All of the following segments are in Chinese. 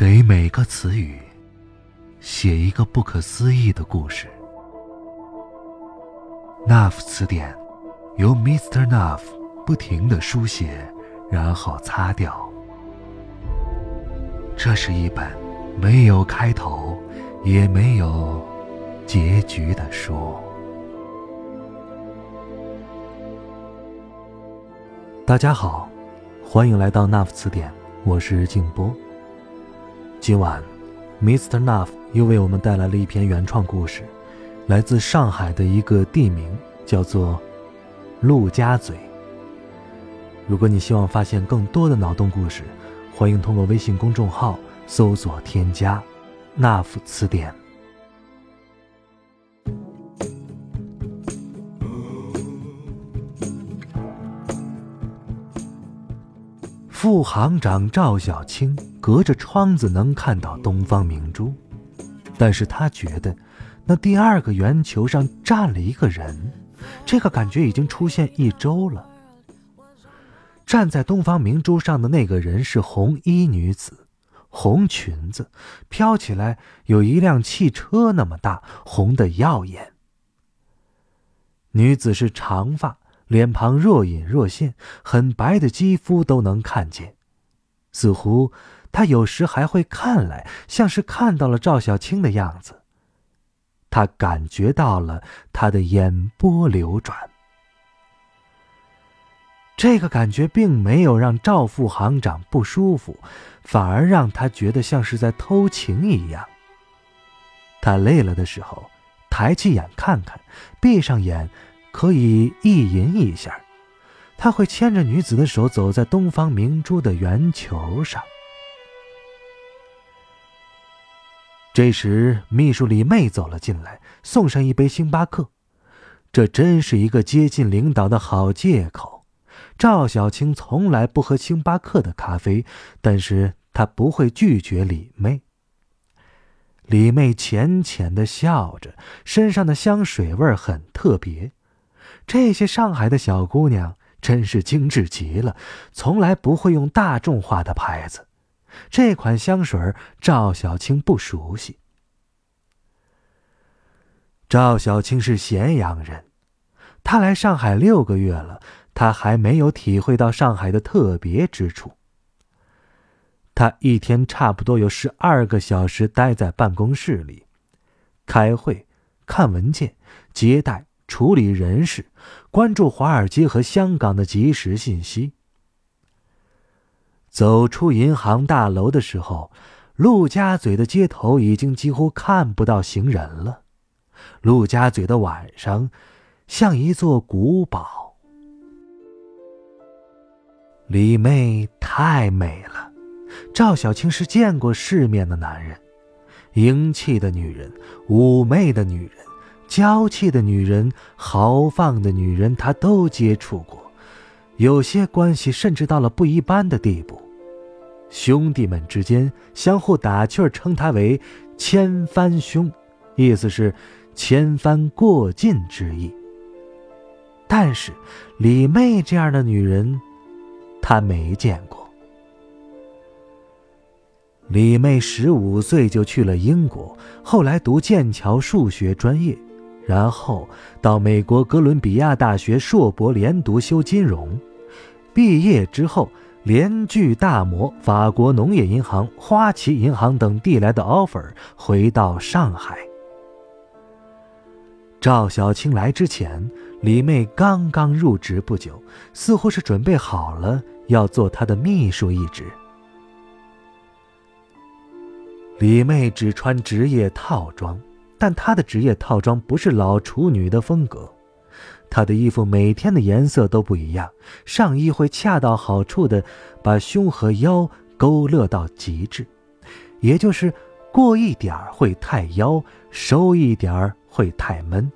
给每个词语写一个不可思议的故事。Nuff 词典由 Mr. Nuff 不停的书写，然后擦掉。这是一本没有开头，也没有结局的书。大家好，欢迎来到 Nuff 词典，我是静波。今晚，Mr. Nuff 又为我们带来了一篇原创故事，来自上海的一个地名，叫做陆家嘴。如果你希望发现更多的脑洞故事，欢迎通过微信公众号搜索添加 “Nuff 词典”。副行长赵小青隔着窗子能看到东方明珠，但是他觉得那第二个圆球上站了一个人，这个感觉已经出现一周了。站在东方明珠上的那个人是红衣女子，红裙子飘起来有一辆汽车那么大，红的耀眼。女子是长发。脸庞若隐若现，很白的肌肤都能看见，似乎他有时还会看来，像是看到了赵小青的样子。他感觉到了他的眼波流转，这个感觉并没有让赵副行长不舒服，反而让他觉得像是在偷情一样。他累了的时候，抬起眼看看，闭上眼。可以意淫一下，他会牵着女子的手走在东方明珠的圆球上。这时，秘书李妹走了进来，送上一杯星巴克。这真是一个接近领导的好借口。赵小青从来不喝星巴克的咖啡，但是他不会拒绝李妹。李妹浅浅的笑着，身上的香水味很特别。这些上海的小姑娘真是精致极了，从来不会用大众化的牌子。这款香水赵小青不熟悉。赵小青是咸阳人，她来上海六个月了，她还没有体会到上海的特别之处。她一天差不多有十二个小时待在办公室里，开会、看文件、接待。处理人事，关注华尔街和香港的即时信息。走出银行大楼的时候，陆家嘴的街头已经几乎看不到行人了。陆家嘴的晚上，像一座古堡。李妹太美了，赵小青是见过世面的男人，英气的女人，妩媚的女人。娇气的女人，豪放的女人，他都接触过，有些关系甚至到了不一般的地步。兄弟们之间相互打趣儿，称他为“千帆兄”，意思是千帆过尽之意。但是李妹这样的女人，他没见过。李妹十五岁就去了英国，后来读剑桥数学专业。然后到美国哥伦比亚大学硕博连读修金融，毕业之后连拒大摩、法国农业银行、花旗银行等递来的 offer，回到上海。赵小青来之前，李妹刚刚入职不久，似乎是准备好了要做他的秘书一职。李妹只穿职业套装。但她的职业套装不是老处女的风格，她的衣服每天的颜色都不一样。上衣会恰到好处的把胸和腰勾勒到极致，也就是过一点儿会太腰，收一点儿会太闷。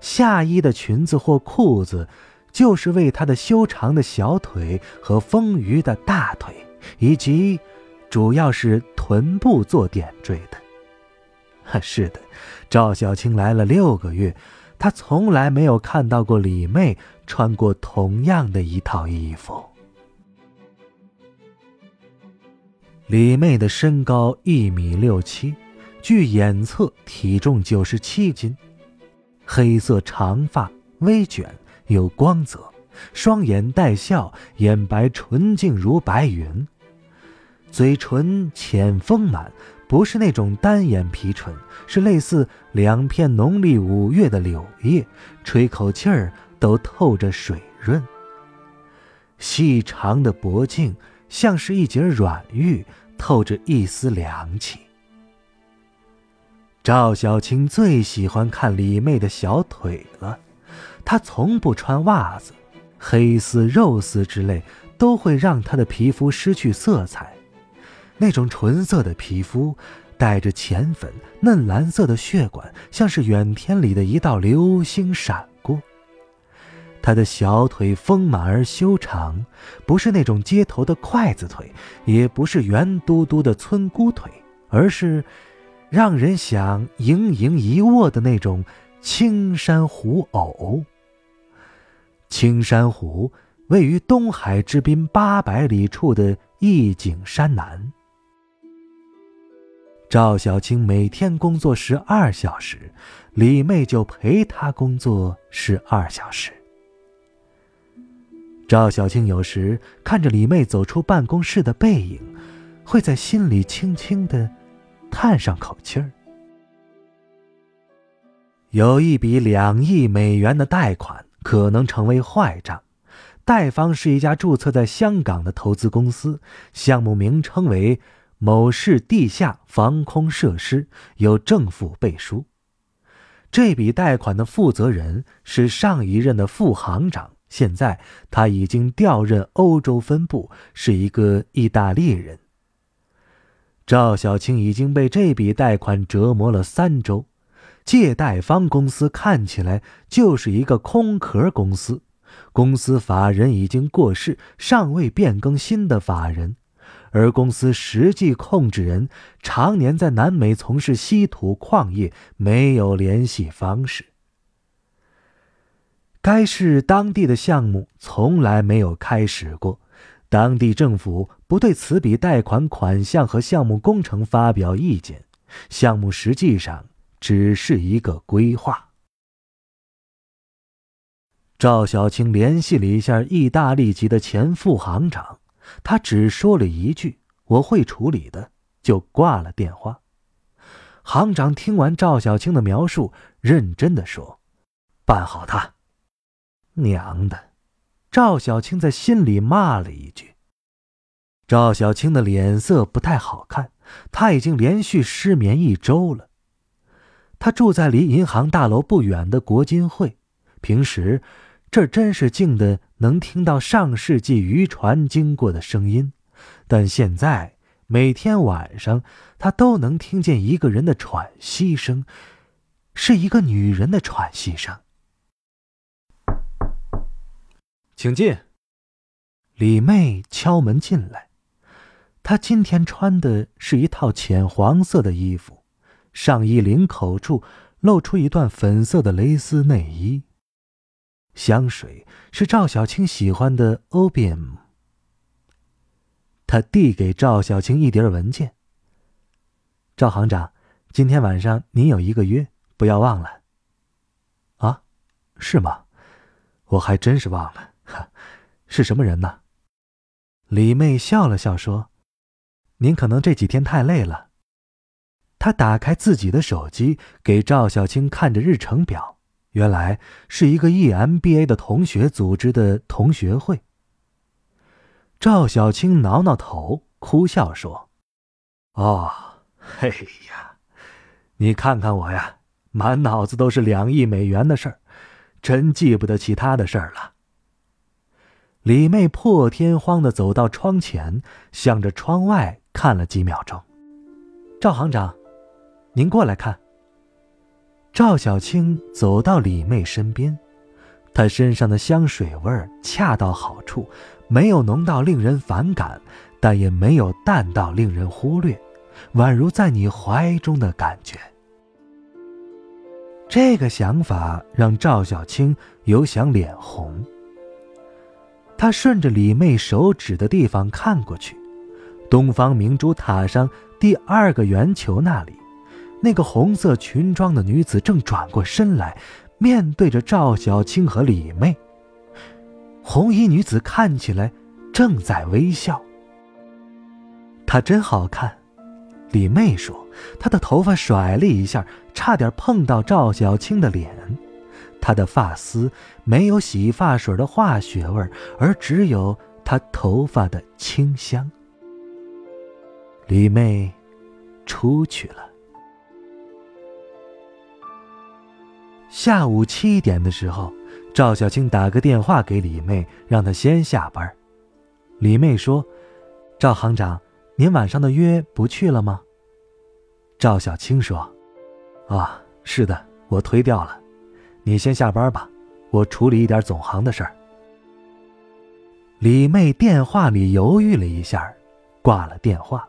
下衣的裙子或裤子，就是为她的修长的小腿和丰腴的大腿，以及主要是臀部做点缀的。是的，赵小青来了六个月，她从来没有看到过李妹穿过同样的一套衣服。李妹的身高一米六七，据眼测体重九十七斤，黑色长发微卷有光泽，双眼带笑，眼白纯净如白云，嘴唇浅丰满。不是那种单眼皮唇，是类似两片农历五月的柳叶，吹口气儿都透着水润。细长的脖颈像是一截软玉，透着一丝凉气。赵小青最喜欢看李妹的小腿了，她从不穿袜子，黑丝、肉丝之类都会让她的皮肤失去色彩。那种纯色的皮肤，带着浅粉嫩蓝色的血管，像是远天里的一道流星闪过。他的小腿丰满而修长，不是那种街头的筷子腿，也不是圆嘟嘟的村姑腿，而是让人想盈盈一握的那种青山湖藕。青山湖位于东海之滨八百里处的义景山南。赵小青每天工作十二小时，李妹就陪她工作十二小时。赵小青有时看着李妹走出办公室的背影，会在心里轻轻的叹上口气儿。有一笔两亿美元的贷款可能成为坏账，贷方是一家注册在香港的投资公司，项目名称为。某市地下防空设施有政府背书，这笔贷款的负责人是上一任的副行长，现在他已经调任欧洲分部，是一个意大利人。赵小青已经被这笔贷款折磨了三周，借贷方公司看起来就是一个空壳公司，公司法人已经过世，尚未变更新的法人。而公司实际控制人常年在南美从事稀土矿业，没有联系方式。该市当地的项目从来没有开始过，当地政府不对此笔贷款款项和项目工程发表意见，项目实际上只是一个规划。赵小青联系了一下意大利籍的前副行长。他只说了一句：“我会处理的”，就挂了电话。行长听完赵小青的描述，认真的说：“办好他。”娘的！赵小青在心里骂了一句。赵小青的脸色不太好看，他已经连续失眠一周了。他住在离银行大楼不远的国金会，平时。这真是静的，能听到上世纪渔船经过的声音，但现在每天晚上，他都能听见一个人的喘息声，是一个女人的喘息声。请进。李妹敲门进来，她今天穿的是一套浅黄色的衣服，上衣领口处露出一段粉色的蕾丝内衣。香水是赵小青喜欢的 Obium。他递给赵小青一叠文件。赵行长，今天晚上您有一个约，不要忘了。啊，是吗？我还真是忘了。哈是什么人呢？李妹笑了笑说：“您可能这几天太累了。”她打开自己的手机，给赵小青看着日程表。原来是一个 EMBA 的同学组织的同学会。赵小青挠挠头，哭笑说：“哦，嘿呀，你看看我呀，满脑子都是两亿美元的事儿，真记不得其他的事儿了。”李妹破天荒的走到窗前，向着窗外看了几秒钟。赵行长，您过来看。赵小青走到李妹身边，她身上的香水味儿恰到好处，没有浓到令人反感，但也没有淡到令人忽略，宛如在你怀中的感觉。这个想法让赵小青有想脸红。他顺着李妹手指的地方看过去，东方明珠塔上第二个圆球那里，那个红色裙装的女子正转过身来，面对着赵小青和李妹。红衣女子看起来正在微笑。她真好看，李妹说。她的头发甩了一下，差点碰到赵小青的脸。她的发丝没有洗发水的化学味而只有她头发的清香。李妹出去了。下午七点的时候。赵小青打个电话给李妹，让她先下班。李妹说：“赵行长，您晚上的约不去了吗？”赵小青说：“啊，是的，我推掉了。你先下班吧，我处理一点总行的事儿。”李妹电话里犹豫了一下，挂了电话。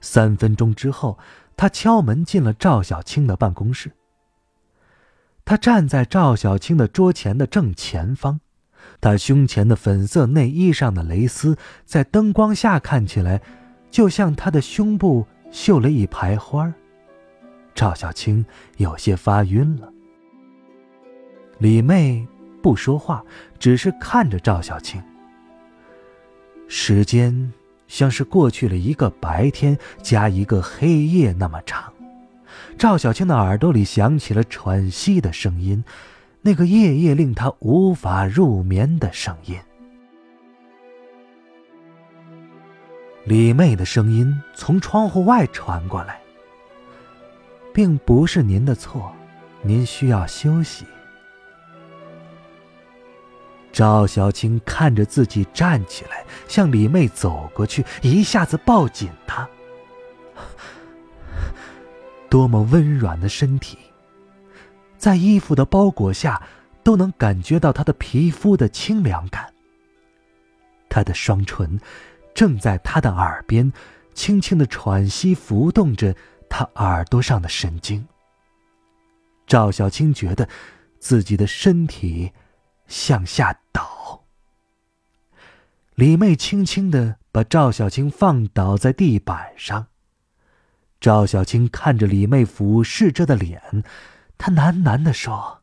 三分钟之后，她敲门进了赵小青的办公室。他站在赵小青的桌前的正前方，他胸前的粉色内衣上的蕾丝在灯光下看起来，就像他的胸部绣了一排花赵小青有些发晕了。李妹不说话，只是看着赵小青。时间像是过去了一个白天加一个黑夜那么长。赵小青的耳朵里响起了喘息的声音，那个夜夜令他无法入眠的声音。李妹的声音从窗户外传过来：“并不是您的错，您需要休息。”赵小青看着自己站起来，向李妹走过去，一下子抱紧她。多么温软的身体，在衣服的包裹下，都能感觉到她的皮肤的清凉感。她的双唇正在他的耳边轻轻的喘息，浮动着他耳朵上的神经。赵小青觉得自己的身体向下倒。李妹轻轻的把赵小青放倒在地板上。赵小青看着李妹俯视着的脸，她喃喃的说：“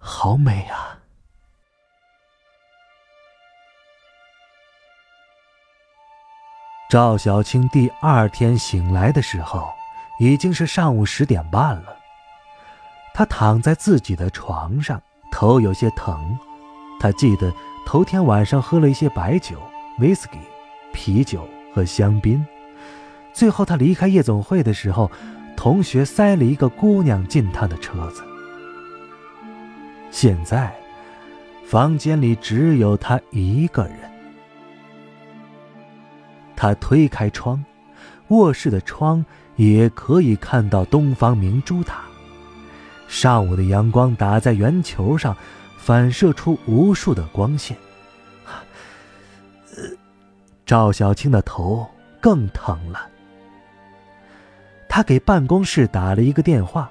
好美啊。”赵小青第二天醒来的时候，已经是上午十点半了。她躺在自己的床上，头有些疼。她记得头天晚上喝了一些白酒、威士忌、啤酒和香槟。最后，他离开夜总会的时候，同学塞了一个姑娘进他的车子。现在，房间里只有他一个人。他推开窗，卧室的窗也可以看到东方明珠塔。上午的阳光打在圆球上，反射出无数的光线。赵小青的头更疼了。他给办公室打了一个电话，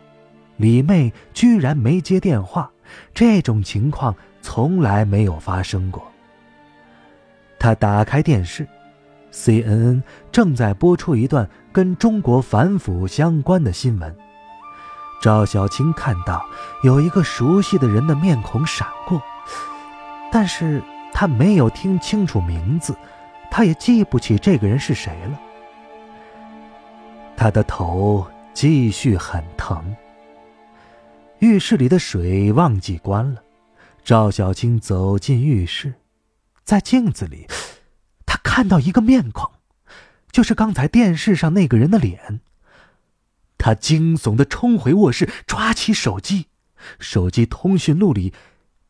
李妹居然没接电话，这种情况从来没有发生过。他打开电视，CNN 正在播出一段跟中国反腐相关的新闻。赵小青看到有一个熟悉的人的面孔闪过，但是他没有听清楚名字，他也记不起这个人是谁了。他的头继续很疼。浴室里的水忘记关了，赵小青走进浴室，在镜子里，他看到一个面孔，就是刚才电视上那个人的脸。他惊悚的冲回卧室，抓起手机，手机通讯录里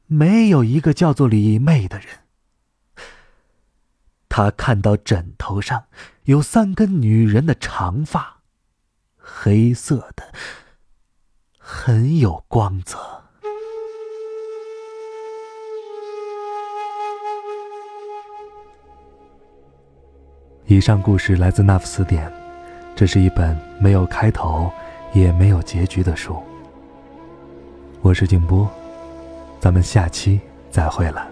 没有一个叫做李妹的人。他看到枕头上有三根女人的长发。黑色的，很有光泽。以上故事来自那副词典，这是一本没有开头也没有结局的书。我是静波，咱们下期再会了。